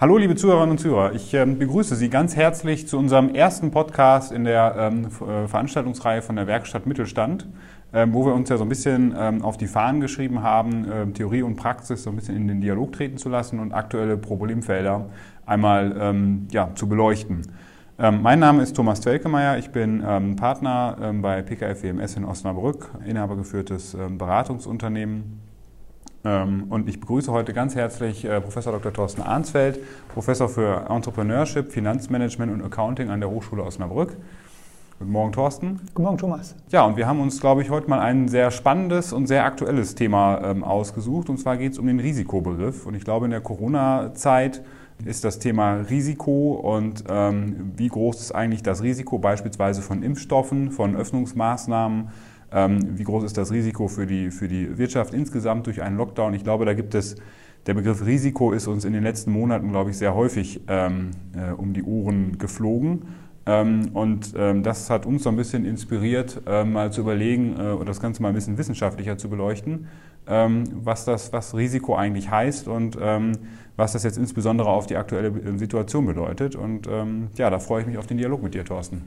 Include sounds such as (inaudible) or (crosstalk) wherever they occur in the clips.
Hallo liebe Zuhörerinnen und Zuhörer, ich äh, begrüße Sie ganz herzlich zu unserem ersten Podcast in der ähm, äh, Veranstaltungsreihe von der Werkstatt Mittelstand, ähm, wo wir uns ja so ein bisschen ähm, auf die Fahnen geschrieben haben, ähm, Theorie und Praxis so ein bisschen in den Dialog treten zu lassen und aktuelle Problemfelder einmal ähm, ja, zu beleuchten. Ähm, mein Name ist Thomas Twelkemeyer, ich bin Partner bei PKF WMS in Osnabrück, inhabergeführtes Beratungsunternehmen. ähm, und ich begrüße heute ganz herzlich äh, Professor Dr. Thorsten Arnsfeld, Professor für Entrepreneurship, Finanzmanagement und Accounting an der Hochschule Osnabrück. Guten Morgen, Thorsten. Guten Morgen, Thomas. Ja, und wir haben uns, glaube ich, heute mal ein sehr spannendes und sehr aktuelles Thema ähm, ausgesucht. Und zwar geht es um den Risikobegriff. Und ich glaube, in der Corona-Zeit ist das Thema Risiko und ähm, wie groß ist eigentlich das Risiko beispielsweise von Impfstoffen, von Öffnungsmaßnahmen, ähm, wie groß ist das Risiko für die, für die Wirtschaft insgesamt durch einen Lockdown? Ich glaube, da gibt es, der Begriff Risiko ist uns in den letzten Monaten, glaube ich, sehr häufig ähm, äh, um die Ohren geflogen. Ähm, und ähm, das hat uns so ein bisschen inspiriert, äh, mal zu überlegen äh, und das Ganze mal ein bisschen wissenschaftlicher zu beleuchten, ähm, was das, was Risiko eigentlich heißt und ähm, was das jetzt insbesondere auf die aktuelle äh, Situation bedeutet. Und ja, da freue ich mich auf den Dialog mit dir, Thorsten.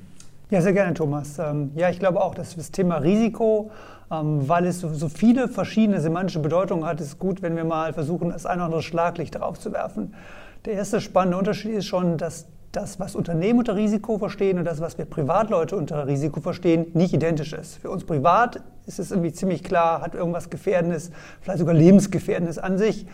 Ja, sehr gerne, Thomas. Ähm, ja, ich glaube auch, dass das Thema Risiko, ähm, weil es so viele verschiedene semantische Bedeutungen hat, ist gut, wenn wir mal versuchen, das ein oder andere Schlaglicht darauf zu werfen. Der erste spannende Unterschied ist schon, dass das, was Unternehmen unter Risiko verstehen und das, was wir Privatleute unter Risiko verstehen, nicht identisch ist. Für uns privat ist es irgendwie ziemlich klar, hat irgendwas Gefährdendes, vielleicht sogar Lebensgefährdendes an sich.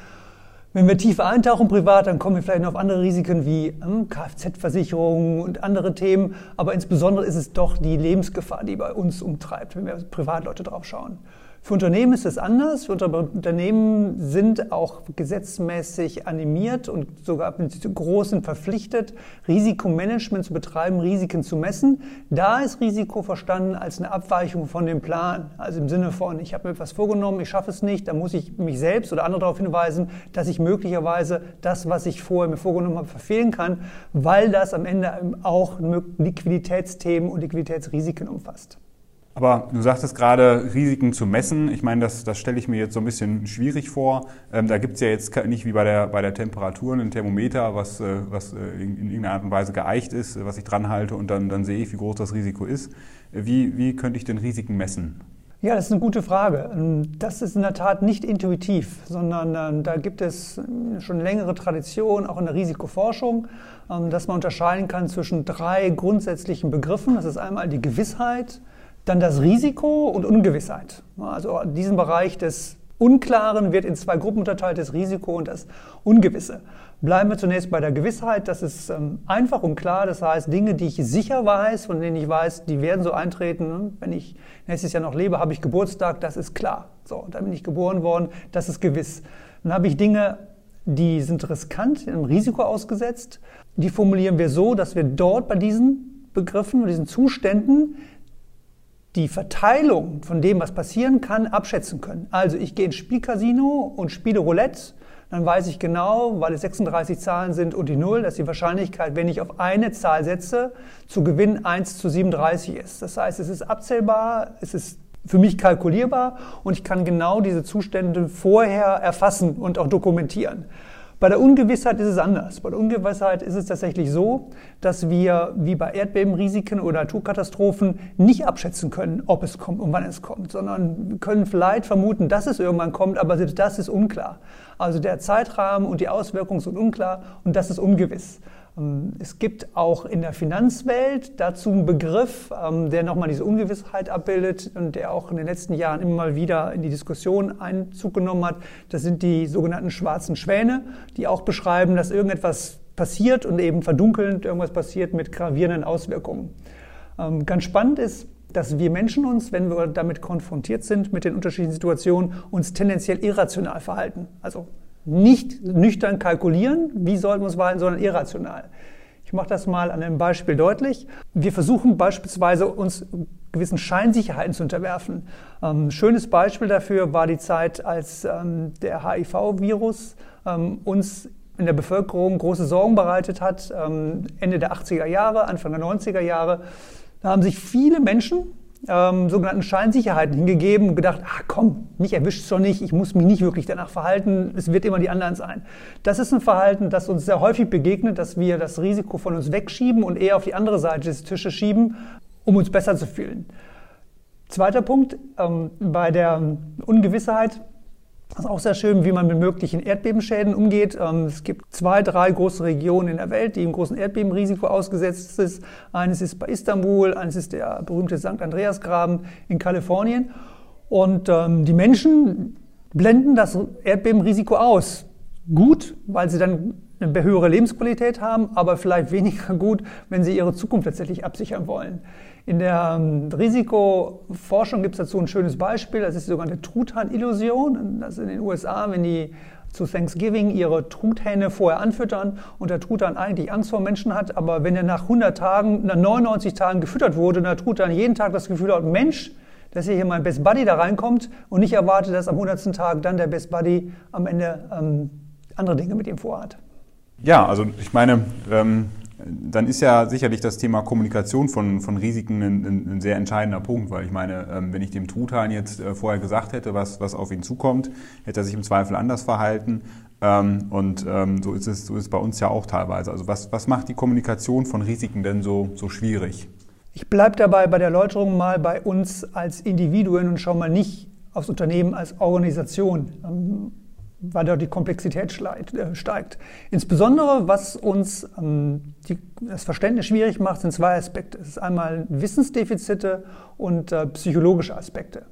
Wenn wir tiefer eintauchen privat, dann kommen wir vielleicht noch auf andere Risiken wie hm, Kfz-Versicherungen und andere Themen. Aber insbesondere ist es doch die Lebensgefahr, die bei uns umtreibt, wenn wir Privatleute drauf schauen. Für Unternehmen ist es anders. Für Unternehmen sind auch gesetzmäßig animiert und sogar mit großen verpflichtet, Risikomanagement zu betreiben, Risiken zu messen. Da ist Risiko verstanden als eine Abweichung von dem Plan. Also im Sinne von, ich habe mir etwas vorgenommen, ich schaffe es nicht, dann muss ich mich selbst oder andere darauf hinweisen, dass ich möglicherweise das, was ich vorher mir vorgenommen habe, verfehlen kann, weil das am Ende auch Liquiditätsthemen und Liquiditätsrisiken umfasst. Aber du sagtest gerade, Risiken zu messen. Ich meine, das, das stelle ich mir jetzt so ein bisschen schwierig vor. Ähm, da gibt es ja jetzt nicht wie bei der, bei der Temperatur ein Thermometer, was, äh, was äh, in, in, irgendeiner Art und Weise geeicht ist, was ich dran halte und dann, dann sehe ich, wie groß das Risiko ist. Wie, wie könnte ich denn Risiken messen? Ja, das ist eine gute Frage. Ähm, das ist in der Tat nicht intuitiv, sondern ähm, da gibt es schon längere Tradition, auch in der Risikoforschung, ähm, dass man unterscheiden kann zwischen drei grundsätzlichen Begriffen. Das ist einmal die Gewissheit, dann das Risiko und Ungewissheit. Also diesen Bereich des Unklaren wird in zwei Gruppen unterteilt, das Risiko und das Ungewisse. Bleiben wir zunächst bei der Gewissheit. Das ist ähm, einfach und klar. Das heißt, Dinge, die ich sicher weiß, von denen ich weiß, die werden so eintreten. Wenn ich nächstes Jahr noch lebe, habe ich Geburtstag, das ist klar. So, dann bin ich geboren worden, das ist gewiss. Dann habe ich Dinge, die sind riskant, einem Risiko ausgesetzt. Die formulieren wir so, dass wir dort bei diesen Begriffen und diesen Zuständen die Verteilung von dem, was passieren kann, abschätzen können. Also ich gehe ins Spielcasino und spiele Roulette, dann weiß ich genau, weil es 36 Zahlen sind und die Null, dass die Wahrscheinlichkeit, wenn ich auf eine Zahl setze, zu gewinnen 1 zu 37 ist. Das heißt, es ist abzählbar, es ist für mich kalkulierbar und ich kann genau diese Zustände vorher erfassen und auch dokumentieren. Bei der Ungewissheit ist es anders. Bei der Ungewissheit ist es tatsächlich so, dass wir wie bei Erdbebenrisiken oder Naturkatastrophen nicht abschätzen können, ob es kommt und wann es kommt, sondern können vielleicht vermuten, dass es irgendwann kommt, aber selbst das ist unklar. Also der Zeitrahmen und die Auswirkungen sind unklar und das ist ungewiss. Ähm, es gibt auch in der Finanzwelt dazu einen Begriff, ähm, der nochmal diese Ungewissheit abbildet und der auch in den letzten Jahren immer mal wieder in die Diskussion Einzug genommen hat. Das sind die sogenannten schwarzen Schwäne, die auch beschreiben, dass irgendetwas passiert und eben verdunkelnd irgendwas passiert mit gravierenden Auswirkungen. Ähm, ganz spannend ist, dass wir Menschen uns, wenn wir damit konfrontiert sind mit den unterschiedlichen Situationen, uns tendenziell irrational verhalten. Also nicht nüchtern kalkulieren, wie sollten wir uns verhalten, sondern irrational. Ich mache das mal an einem Beispiel deutlich. Wir versuchen beispielsweise uns gewissen Scheinsicherheiten zu unterwerfen. Ein ähm, schönes Beispiel dafür war die Zeit, als ähm, der HIV-Virus ähm, uns in der Bevölkerung große Sorgen bereitet hat, Ende der 80er Jahre, Anfang der 90er Jahre. Da haben sich viele Menschen ähm, sogenannten Scheinsicherheiten hingegeben und gedacht, ach komm, mich erwischt es doch nicht, ich muss mich nicht wirklich danach verhalten, es wird immer die anderen sein. Das ist ein Verhalten, das uns sehr häufig begegnet, dass wir das Risiko von uns wegschieben und eher auf die andere Seite des Tisches schieben, um uns besser zu fühlen. Zweiter Punkt, ähm, bei der Ungewissheit das ist auch sehr schön, wie man mit möglichen Erdbebenschäden umgeht. Ähm, es gibt zwei, drei große Regionen in der Welt, die im großen Erdbebenrisiko ausgesetzt sind. Eines ist bei Istanbul, eines ist der berühmte St. Andreasgraben in Kalifornien. Und ähm, die Menschen blenden das Erdbebenrisiko aus. Gut, weil sie dann eine höhere Lebensqualität haben, aber vielleicht weniger gut, wenn sie ihre Zukunft tatsächlich absichern wollen. In der ähm, Risikoforschung gibt es dazu ein schönes Beispiel, das ist die sogenannte Truthahn-Illusion. Das ist in den USA, wenn die zu Thanksgiving ihre Truthähne vorher anfüttern und der Truthahn eigentlich Angst vor Menschen hat, aber wenn er nach 100 Tagen, nach 99 Tagen gefüttert wurde und der Truthahn jeden Tag das Gefühl hat, Mensch, dass hier mein Best Buddy da reinkommt und nicht erwartet, dass am 100. Tag dann der Best Buddy am Ende ähm, andere Dinge mit ihm vorhat. Ja, also ich meine, ähm, dann ist ja sicherlich das Thema Kommunikation von, von Risiken ein, ein, sehr entscheidender Punkt, weil ich meine, ähm, wenn ich dem Truthahn jetzt äh, vorher gesagt hätte, was, was auf ihn zukommt, hätte er sich im Zweifel anders verhalten. Ähm, und ähm, so ist es so ist bei uns ja auch teilweise. Also was, was macht die Kommunikation von Risiken denn so, so schwierig? Ich bleibe dabei bei der Erläuterung mal bei uns als Individuen und schaue mal nicht aufs Unternehmen als Organisation weil dort die Komplexität äh, steigt. Insbesondere, was uns ähm, die, das Verständnis schwierig macht, sind zwei Aspekte. Es ist einmal Wissensdefizite und äh, psychologische Aspekte.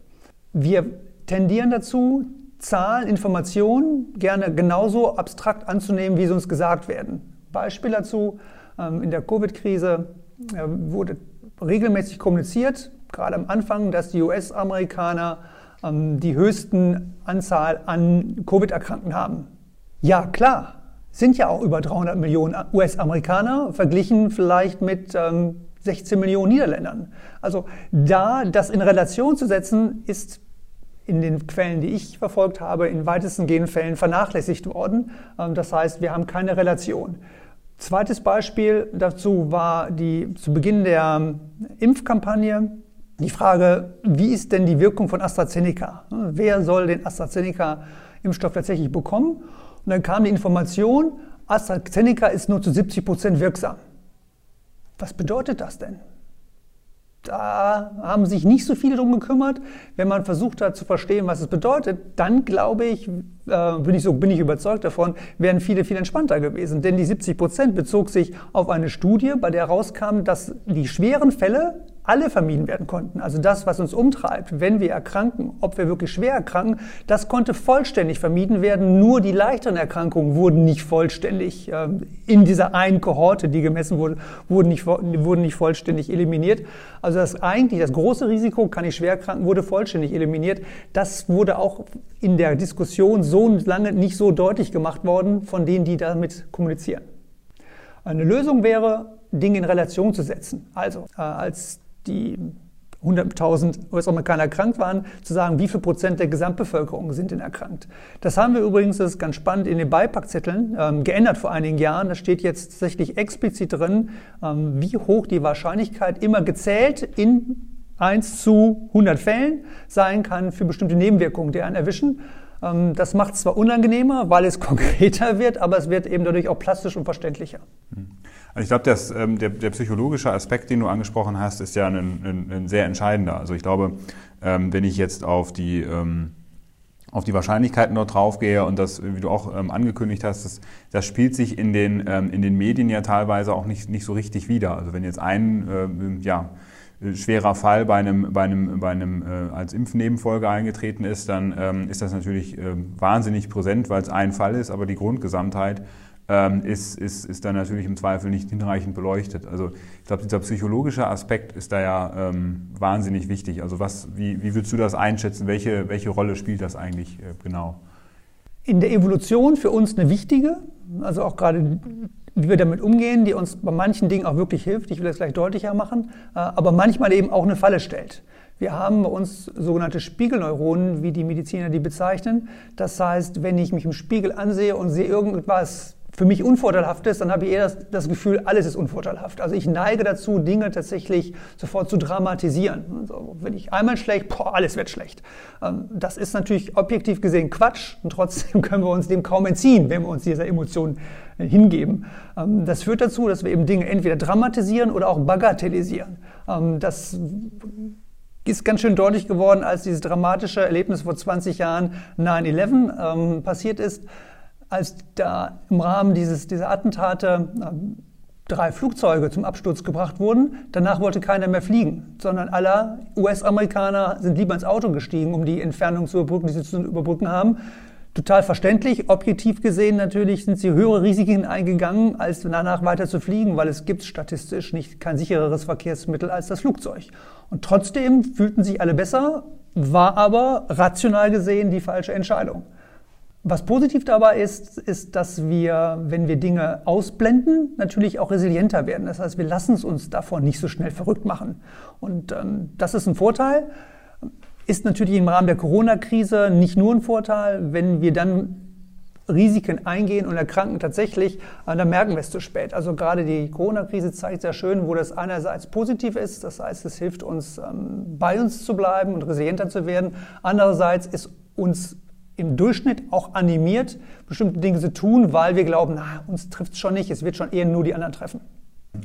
Wir tendieren dazu, Zahlen, Informationen gerne genauso abstrakt anzunehmen, wie sie uns gesagt werden. Beispiel dazu, ähm, in der Covid-Krise äh, wurde regelmäßig kommuniziert, gerade am Anfang, dass die US-Amerikaner die höchsten Anzahl an Covid-Erkrankten haben. Ja, klar, sind ja auch über 300 Millionen US-Amerikaner, verglichen vielleicht mit ähm, 16 Millionen Niederländern. Also da das in Relation zu setzen, ist in den Quellen, die ich verfolgt habe, in weitesten gehenden Fällen vernachlässigt worden. Ähm, das heißt, wir haben keine Relation. Zweites Beispiel dazu war die zu Beginn der ähm, Impfkampagne die Frage, wie ist denn die Wirkung von AstraZeneca? Wer soll den AstraZeneca-Impfstoff tatsächlich bekommen? Und dann kam die Information, AstraZeneca ist nur zu 70 Prozent wirksam. Was bedeutet das denn? Da haben sich nicht so viele drum gekümmert. Wenn man versucht hat zu verstehen, was es bedeutet, dann glaube ich, äh, bin ich so, bin ich überzeugt davon, wären viele viel entspannter gewesen. Denn die 70 Prozent bezog sich auf eine Studie, bei der rauskam, dass die schweren Fälle alle vermieden werden konnten. Also das, was uns umtreibt, wenn wir erkranken, ob wir wirklich schwer erkranken, das konnte vollständig vermieden werden. Nur die leichteren Erkrankungen wurden nicht vollständig äh, in dieser einen Kohorte, die gemessen wurde, wurden nicht, wurden nicht vollständig eliminiert. Also das eigentlich das große Risiko, kann ich schwer erkranken, wurde vollständig eliminiert. Das wurde auch in der Diskussion so lange nicht so deutlich gemacht worden von denen, die damit kommunizieren. Eine Lösung wäre, Dinge in Relation zu setzen. Also äh, als die 100.000 US-Amerikaner erkrankt waren, zu sagen, wie viel Prozent der Gesamtbevölkerung sind denn erkrankt. Das haben wir übrigens, das ist ganz spannend, in den Beipackzetteln ähm, geändert vor einigen Jahren. Da steht jetzt tatsächlich explizit drin, ähm, wie hoch die Wahrscheinlichkeit immer gezählt in 1 zu 100 Fällen sein kann für bestimmte Nebenwirkungen, die einen erwischen. Ähm, das macht es zwar unangenehmer, weil es (laughs) konkreter wird, aber es wird eben dadurch auch plastisch und verständlicher. Also ich glaube, ähm, der, der, psychologische Aspekt, den du angesprochen hast, ist ja ein, ein, ein sehr entscheidender. Also ich glaube, ähm, wenn ich jetzt auf die ähm, auf die Wahrscheinlichkeiten dort draufgehe und das, wie du auch ähm, angekündigt hast, das, das spielt sich in den, ähm, in den Medien ja teilweise auch nicht, nicht so richtig wieder. Also wenn jetzt ein, ähm, ja, schwerer Fall bei einem, bei einem, bei einem äh, als Impfnebenfolge eingetreten ist, dann ähm, ist das natürlich äh, wahnsinnig präsent, weil es ein Fall ist, aber die Grundgesamtheit ähm, ist, ist, ist dann natürlich im Zweifel nicht hinreichend beleuchtet. Also ich glaube, dieser psychologische Aspekt ist da ja ähm, wahnsinnig wichtig. Also was, wie, wie würdest du das einschätzen? Welche, welche Rolle spielt das eigentlich äh, genau? In der Evolution für uns eine wichtige, also auch gerade wie wir damit umgehen, die uns bei manchen Dingen auch wirklich hilft. Ich will das gleich deutlicher machen, äh, aber manchmal eben auch eine Falle stellt. Wir haben bei uns sogenannte Spiegelneuronen, wie die Mediziner die bezeichnen. Das heißt, wenn ich mich im Spiegel ansehe und sehe irgendwas für mich unvorteilhaft ist, dann habe ich eher das, das, Gefühl, alles ist unvorteilhaft. Also ich neige dazu, Dinge tatsächlich sofort zu dramatisieren. Also wenn ich einmal schlecht, boah, alles wird schlecht. Ähm, das ist natürlich objektiv gesehen Quatsch und trotzdem (laughs) können wir uns dem kaum entziehen, wenn wir uns dieser Emotion äh, hingeben. Ähm, das führt dazu, dass wir eben Dinge entweder dramatisieren oder auch bagatellisieren. Ähm, das ist ganz schön deutlich geworden, als dieses dramatische Erlebnis vor 20 Jahren 9-11 passiert ist als da im Rahmen dieses, dieser Attentate drei Flugzeuge zum Absturz gebracht wurden. Danach wollte keiner mehr fliegen, sondern alle US-Amerikaner sind lieber ins Auto gestiegen, um die Entfernung zu überbrücken, die sie zu überbrücken haben. Total verständlich. Objektiv gesehen natürlich sind sie höhere Risiken eingegangen, als danach weiter zu fliegen, weil es gibt statistisch nicht kein sichereres Verkehrsmittel als das Flugzeug. Und trotzdem fühlten sich alle besser, war aber rational gesehen die falsche Entscheidung. Was positiv dabei ist, ist, dass wir, wenn wir Dinge ausblenden, natürlich auch resilienter werden. Das heißt, wir lassen es uns davon nicht so schnell verrückt machen. Und ähm, das ist ein Vorteil. Ist natürlich im Rahmen der Corona-Krise nicht nur ein Vorteil, wenn wir dann Risiken eingehen und erkranken tatsächlich, äh, dann merken wir es zu spät. Also gerade die Corona-Krise zeigt sehr schön, wo das einerseits positiv ist, das heißt, es hilft uns, ähm, bei uns zu bleiben und resilienter zu werden. Andererseits ist uns im Durchschnitt auch animiert, bestimmte Dinge zu tun, weil wir glauben, na, uns trifft es schon nicht, es wird schon eher nur die anderen treffen.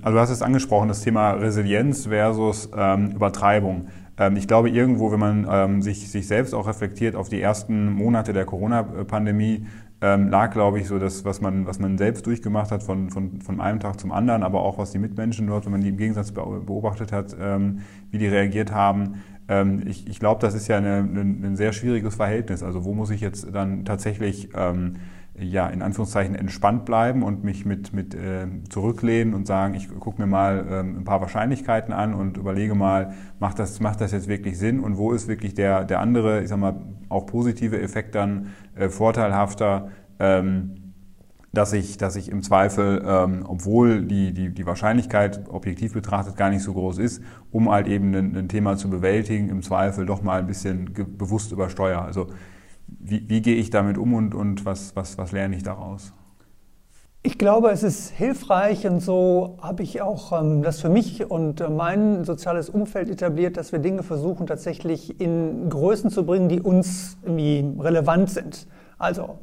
Also du hast es angesprochen, das Thema Resilienz versus ähm, Übertreibung. Ähm, ich glaube, irgendwo, wenn man ähm, sich, sich selbst auch reflektiert auf die ersten Monate der Corona-Pandemie, ähm, lag, glaube ich, so das, was man, was man selbst durchgemacht hat, von, von, von einem Tag zum anderen, aber auch was die Mitmenschen dort, wenn man die im Gegensatz beobachtet hat, ähm, wie die reagiert haben, ähm, ich, ich glaube, das ist ja eine, eine, ein sehr schwieriges Verhältnis. Also wo muss ich jetzt dann tatsächlich ähm, ja, in Anführungszeichen entspannt bleiben und mich mit, mit äh, zurücklehnen und sagen, ich gucke mir mal ähm, ein paar Wahrscheinlichkeiten an und überlege mal, macht das, macht das jetzt wirklich Sinn und wo ist wirklich der, der andere, ich sag mal, auch positive Effekt dann äh, vorteilhafter. Ähm, dass ich, dass ich im Zweifel, ähm, obwohl die, die, die Wahrscheinlichkeit objektiv betrachtet gar nicht so groß ist, um halt eben ein, ein Thema zu bewältigen, im Zweifel doch mal ein bisschen bewusst übersteuere. Also wie, wie gehe ich damit um und, und was, was, was lerne ich daraus? Ich glaube, es ist hilfreich und so habe ich auch ähm, das für mich und äh, mein soziales Umfeld etabliert, dass wir Dinge versuchen tatsächlich in Größen zu bringen, die uns irgendwie relevant sind. Also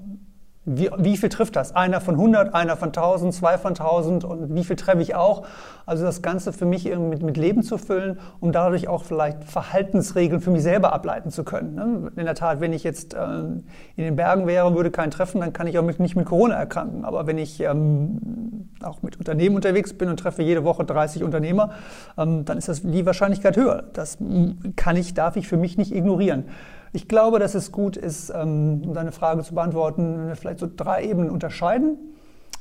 wie, wie, viel trifft das? Einer von 100, einer von 1000, zwei von 1000 und wie viel treffe ich auch? Also das Ganze für mich mit, mit Leben zu füllen, um dadurch auch vielleicht Verhaltensregeln für mich selber ableiten zu können. Ne? In der Tat, wenn ich jetzt äh, in den Bergen wäre und würde keinen treffen, dann kann ich auch mit, nicht mit Corona erkranken. Aber wenn ich ähm, auch mit Unternehmen unterwegs bin und treffe jede Woche 30 Unternehmer, ähm, dann ist das die Wahrscheinlichkeit höher. Das kann ich, darf ich für mich nicht ignorieren. Ich glaube, dass es gut ist, ähm, um deine Frage zu beantworten, wenn wir vielleicht so drei Ebenen unterscheiden.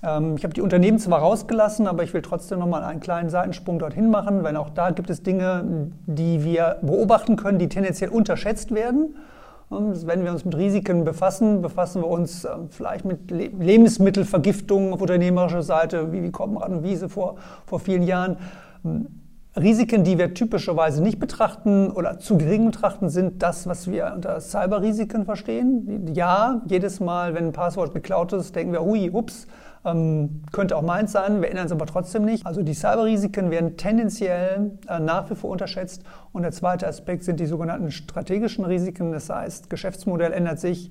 Ähm, ich habe die Unternehmen zwar rausgelassen, aber ich will trotzdem nochmal einen kleinen Seitensprung dorthin machen, weil auch da gibt es Dinge, die wir beobachten können, die tendenziell unterschätzt werden. Wenn wir uns mit Risiken befassen, befassen wir uns ähm, vielleicht mit Lebensmittelvergiftungen auf unternehmerischer Seite, wie Koppenrad und Wiese vor, vor vielen Jahren. Risiken, die wir typischerweise nicht betrachten oder zu gering betrachten, sind das, was wir unter Cyberrisiken verstehen. Ja, jedes Mal, wenn ein Passwort geklaut ist, denken wir, hui, ups, ähm, könnte auch meins sein, wir ändern es aber trotzdem nicht. Also die Cyberrisiken werden tendenziell äh, nach wie vor unterschätzt. Und der zweite Aspekt sind die sogenannten strategischen Risiken. Das heißt, Geschäftsmodell ändert sich.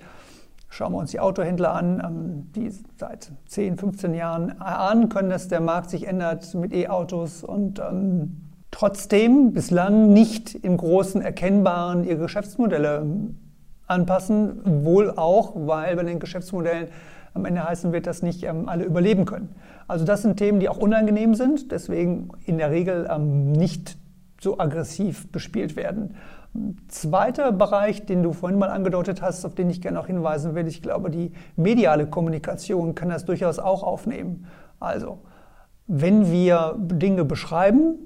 Schauen wir uns die Autohändler an, ähm, die seit 10, 15 Jahren ahnen können, dass der Markt sich ändert mit E-Autos und ähm, trotzdem bislang nicht im Großen erkennbaren ihre Geschäftsmodelle anpassen, wohl auch, weil bei den Geschäftsmodellen am Ende heißen wird, dass nicht ähm, alle überleben können. Also das sind Themen, die auch unangenehm sind, deswegen in der Regel ähm, nicht so aggressiv bespielt werden. Zweiter Bereich, den du vorhin mal angedeutet hast, auf den ich gerne auch hinweisen will, ich glaube, die mediale Kommunikation kann das durchaus auch aufnehmen. Also, wenn wir Dinge beschreiben,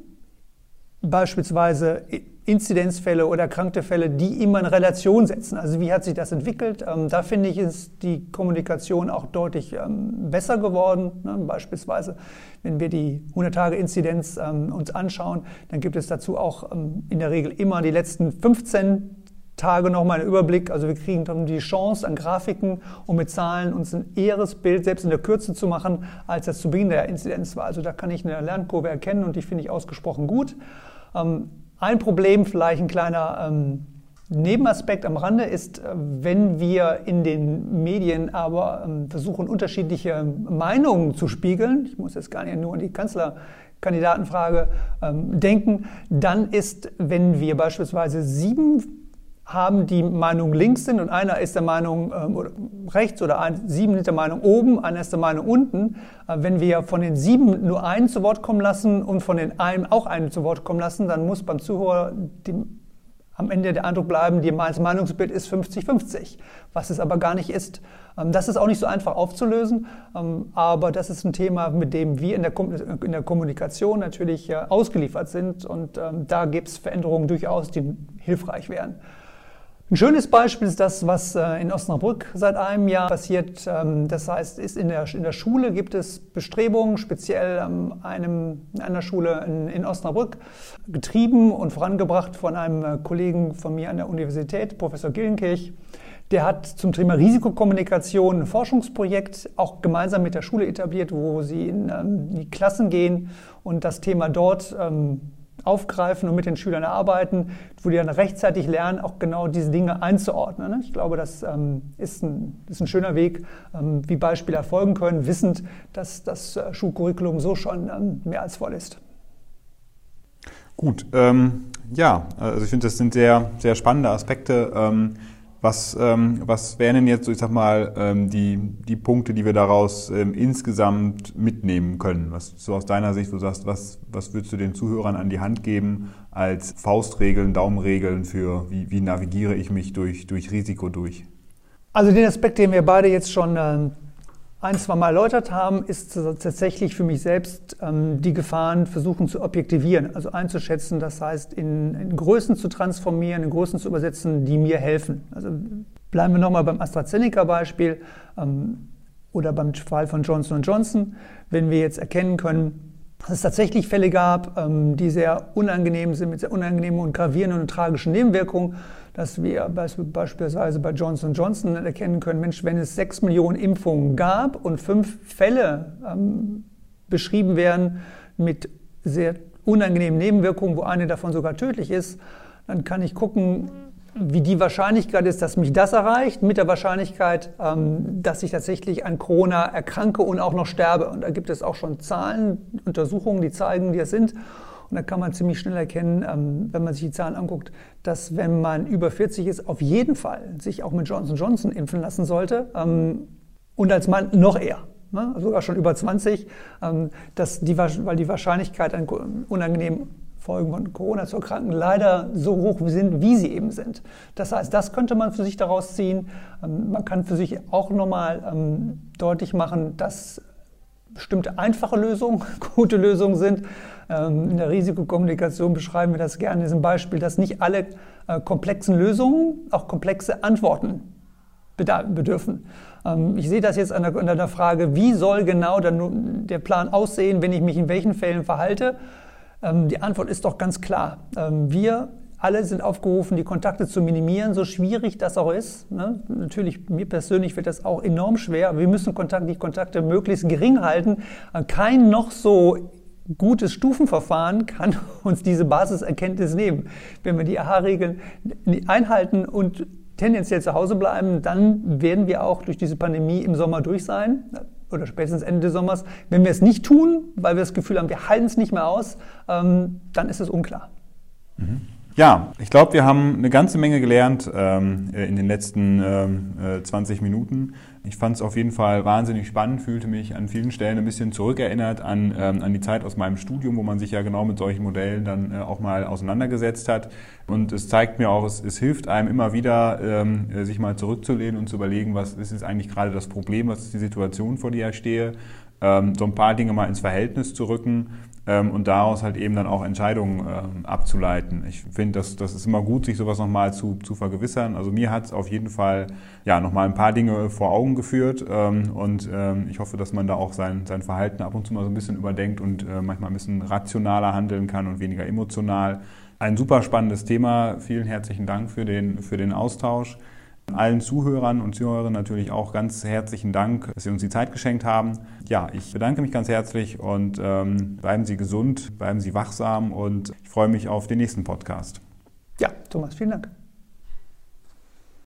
beispielsweise Inzidenzfälle oder erkrankte Fälle, die immer in Relation setzen. Also wie hat sich das entwickelt? Ähm, da finde ich, ist die Kommunikation auch deutlich ähm, besser geworden. Ne? Beispielsweise, wenn wir die 100-Tage-Inzidenz ähm, uns anschauen, dann gibt es dazu auch ähm, in der Regel immer die letzten 15 Tage nochmal einen Überblick. Also wir kriegen dann die Chance an Grafiken und mit Zahlen uns ein eheres Bild selbst in der Kürze zu machen, als das zu Beginn der Inzidenz war. Also da kann ich eine Lernkurve erkennen und die finde ich ausgesprochen gut. Ähm, ein Problem, vielleicht ein kleiner ähm, Nebenaspekt am Rande ist, äh, wenn wir in den Medien aber ähm, versuchen, unterschiedliche Meinungen zu spiegeln, ich muss jetzt gar nicht nur an die Kanzlerkandidatenfrage denken, dann ist, wenn wir beispielsweise sieben haben, die Meinung links sind und einer ist der Meinung oder rechts oder ein, sieben sind der Meinung oben, einer ist der Meinung unten. Äh, wenn wir von den sieben nur einen zu Wort kommen lassen und von den einen auch einen zu Wort kommen lassen, dann muss beim Zuhörer die, am Ende der Eindruck bleiben, die Meinungsbild ist 50-50, was es aber gar nicht ist. Ähm, das ist auch nicht so einfach aufzulösen, ähm, aber das ist ein Thema, mit dem wir in der, in der Kommunikation natürlich äh, ausgeliefert sind und ähm, da gibt es Veränderungen durchaus, die hilfreich wären. Ein schönes Beispiel ist das, was äh, in Osnabrück seit einem Jahr passiert. Ähm, das heißt, ist in, der, in der Schule gibt es Bestrebungen, speziell an einem, einer Schule in, in Osnabrück, getrieben und vorangebracht von einem äh, Kollegen von mir an der Universität, Professor Gillenkirch. Der hat zum Thema Risikokommunikation ein Forschungsprojekt auch gemeinsam mit der Schule etabliert, wo sie in, ähm, die Klassen gehen und das Thema dort ähm, aufgreifen und mit den Schülern erarbeiten, wo die dann rechtzeitig lernen, auch genau diese Dinge einzuordnen. Ne? Ich glaube, das ähm, ist, ein, ist ein schöner Weg, ähm, wie Beispiele erfolgen können, wissend, dass das äh, Schulcurriculum so schon ähm, mehr als voll ist. Gut, ähm, ja, also ich finde, das sind sehr, sehr spannende Aspekte. Ähm, was, ähm, was wären denn jetzt, so ich sag mal, ähm, die, die Punkte, die wir daraus ähm, insgesamt mitnehmen können? Was so aus deiner Sicht, du sagst, was, was würdest du den Zuhörern an die Hand geben als Faustregeln, Daumenregeln für, wie, wie navigiere ich mich durch, durch Risiko durch? Also den Aspekt, den wir beide jetzt schon äh, ein, zwei Mal erläutert haben, ist tatsächlich für mich selbst ähm, die Gefahren versuchen zu objektivieren, also einzuschätzen, das heißt in, in, Größen zu transformieren, in Größen zu übersetzen, die mir helfen. Also bleiben wir nochmal beim AstraZeneca-Beispiel ähm, oder beim Fall von Johnson Johnson. Wenn wir jetzt erkennen können, dass es tatsächlich Fälle gab, ähm, die sehr unangenehm sind, mit sehr unangenehmen und gravierenden und tragischen Nebenwirkungen, dass wir beispielsweise bei Johnson Johnson erkennen können, Mensch, wenn es sechs Millionen Impfungen gab und fünf Fälle ähm, beschrieben werden mit sehr unangenehmen Nebenwirkungen, wo eine davon sogar tödlich ist, dann kann ich gucken, wie die Wahrscheinlichkeit ist, dass mich das erreicht, mit der Wahrscheinlichkeit, ähm, dass ich tatsächlich an Corona erkranke und auch noch sterbe. Und da gibt es auch schon Zahlen, Untersuchungen, die zeigen, die es sind. Und da kann man ziemlich schnell erkennen, ähm, wenn man sich die Zahlen anguckt, dass wenn man über 40 ist, auf jeden Fall sich auch mit Johnson Johnson impfen lassen sollte. Ähm, und als Mann noch eher. Ne? Sogar schon über 20, dass die, weil die Wahrscheinlichkeit an unangenehmen Folgen von Corona zu erkranken leider so hoch sind, wie sie eben sind. Das heißt, das könnte man für sich daraus ziehen. Ähm, man kann für sich auch nochmal ähm, deutlich machen, dass bestimmte einfache Lösungen (laughs) gute Lösungen sind. Ähm, in der Risikokommunikation beschreiben wir das gerne in diesem Beispiel, dass nicht alle äh, komplexen Lösungen auch komplexe Antworten bedürfen. Ich sehe das jetzt an der, Frage, wie soll genau der Plan aussehen, wenn ich mich in welchen Fällen verhalte. Ähm, die Antwort ist doch ganz klar. Ähm, wir alle sind aufgerufen, die Kontakte zu minimieren, so schwierig das auch ist. Ne? Natürlich, mir persönlich wird das auch enorm schwer. Wir müssen Kontakt, die Kontakte möglichst gering halten. Kein noch so gutes Stufenverfahren kann (laughs) uns diese Basiserkenntnis nehmen. Wenn wir die AHA-Regeln einhalten und tendenziell zu Hause bleiben, dann werden wir auch durch diese Pandemie im Sommer durch sein oder spätestens Ende des Sommers. Wenn wir es nicht tun, weil wir das Gefühl haben, wir halten es nicht mehr aus, ähm, dann ist es unklar. Mhm. Ja, ich glaube, wir haben eine ganze Menge gelernt ähm, in den letzten ähm, äh, 20 Minuten. Ich fand es auf jeden Fall wahnsinnig spannend, fühlte mich an vielen Stellen ein bisschen zurückerinnert an, ähm, an die Zeit aus meinem Studium, wo man sich ja genau mit solchen Modellen dann äh, auch mal auseinandergesetzt hat. Und es zeigt mir auch, es, es hilft einem immer wieder, ähm, äh, sich mal zurückzulehnen und zu überlegen, was ist jetzt eigentlich gerade das Problem, was ist die Situation, vor der ich stehe, ähm, so ein paar Dinge mal ins Verhältnis zu rücken ähm, und daraus halt eben dann auch Entscheidungen ähm, abzuleiten. Ich finde, das, das ist immer gut, sich sowas nochmal zu, zu vergewissern. Also mir hat es auf jeden Fall ja nochmal ein paar Dinge vor Augen geführt ähm, und ähm, ich hoffe, dass man da auch sein, sein Verhalten ab und zu mal so ein bisschen überdenkt und äh, manchmal ein bisschen rationaler handeln kann und weniger emotional. ein super spannendes Thema. Vielen herzlichen Dank für den, für den Austausch. Allen Zuhörern und Zuhörern natürlich auch ganz herzlichen Dank, dass Sie uns die Zeit geschenkt haben. Ja, ich bedanke mich ganz herzlich und ähm, bleiben Sie gesund, bleiben Sie wachsam und ich freue mich auf den nächsten Podcast. Ja, Thomas, vielen Dank.